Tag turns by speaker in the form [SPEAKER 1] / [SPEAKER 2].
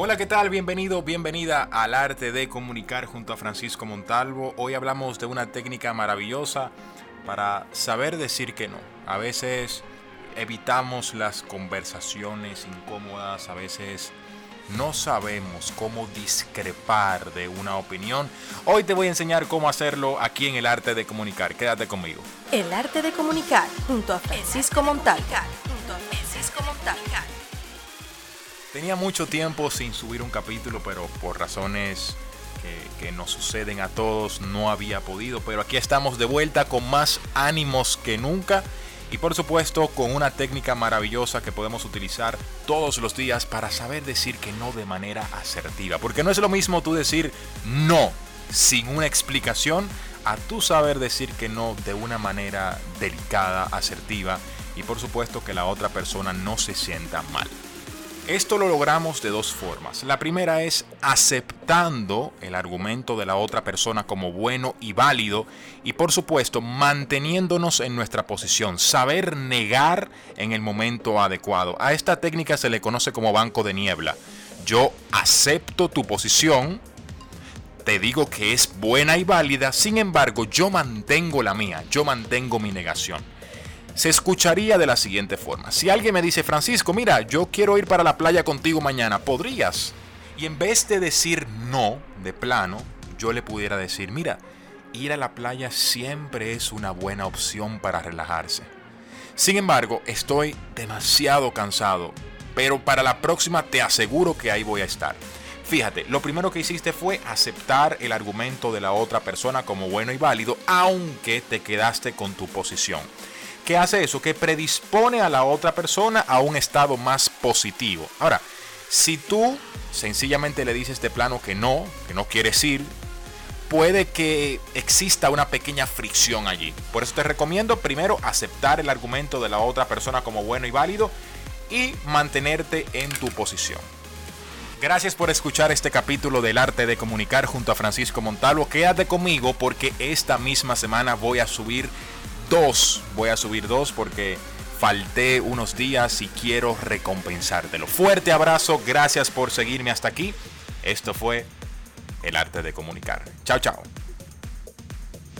[SPEAKER 1] Hola, ¿qué tal? Bienvenido, bienvenida al arte de comunicar junto a Francisco Montalvo. Hoy hablamos de una técnica maravillosa para saber decir que no. A veces evitamos las conversaciones incómodas, a veces no sabemos cómo discrepar de una opinión. Hoy te voy a enseñar cómo hacerlo aquí en el arte de comunicar. Quédate conmigo.
[SPEAKER 2] El arte de comunicar junto a Francisco Montalvo. Junto a Francisco Montalvo.
[SPEAKER 1] Tenía mucho tiempo sin subir un capítulo, pero por razones que, que, nos suceden a todos no había podido. Pero aquí estamos de vuelta con más ánimos que nunca. Y por supuesto con una técnica maravillosa que podemos utilizar todos los días para saber decir que no de manera asertiva. Porque no es lo mismo tú decir no sin una explicación a tú saber decir que no de una manera delicada, asertiva y por supuesto que la otra persona no se sienta mal. Esto lo logramos de dos formas. La primera es aceptando el argumento de la otra persona como bueno y válido y por supuesto manteniéndonos en nuestra posición, saber negar en el momento adecuado. A esta técnica se le conoce como banco de niebla. Yo acepto tu posición, te digo que es buena y válida, sin embargo yo mantengo la mía, yo mantengo mi negación se escucharía de la siguiente forma. Si alguien me dice, Francisco, mira, yo quiero ir para la playa contigo mañana, ¿podrías? Y en vez de decir no, de plano, yo le pudiera decir, mira, ir a la playa siempre es una buena opción para relajarse. Sin embargo, estoy demasiado cansado, pero para la próxima te aseguro que ahí voy a estar. Fíjate, lo primero que hiciste fue aceptar el argumento de la otra persona como bueno y válido, aunque te quedaste con tu posición. ¿Qué hace eso? Que predispone a la otra persona a un estado más positivo. Ahora, si tú sencillamente le dices de plano que no, que no quieres ir, puede que exista una pequeña fricción allí. Por eso te recomiendo primero aceptar el argumento de la otra persona como bueno y válido y mantenerte en tu posición. Gracias por escuchar este capítulo del arte de comunicar junto a Francisco Montalvo. Quédate conmigo porque esta misma semana voy a subir dos. Voy a subir dos porque falté unos días y quiero recompensártelo. Fuerte abrazo, gracias por seguirme hasta aquí. Esto fue El Arte de Comunicar. Chao, chao.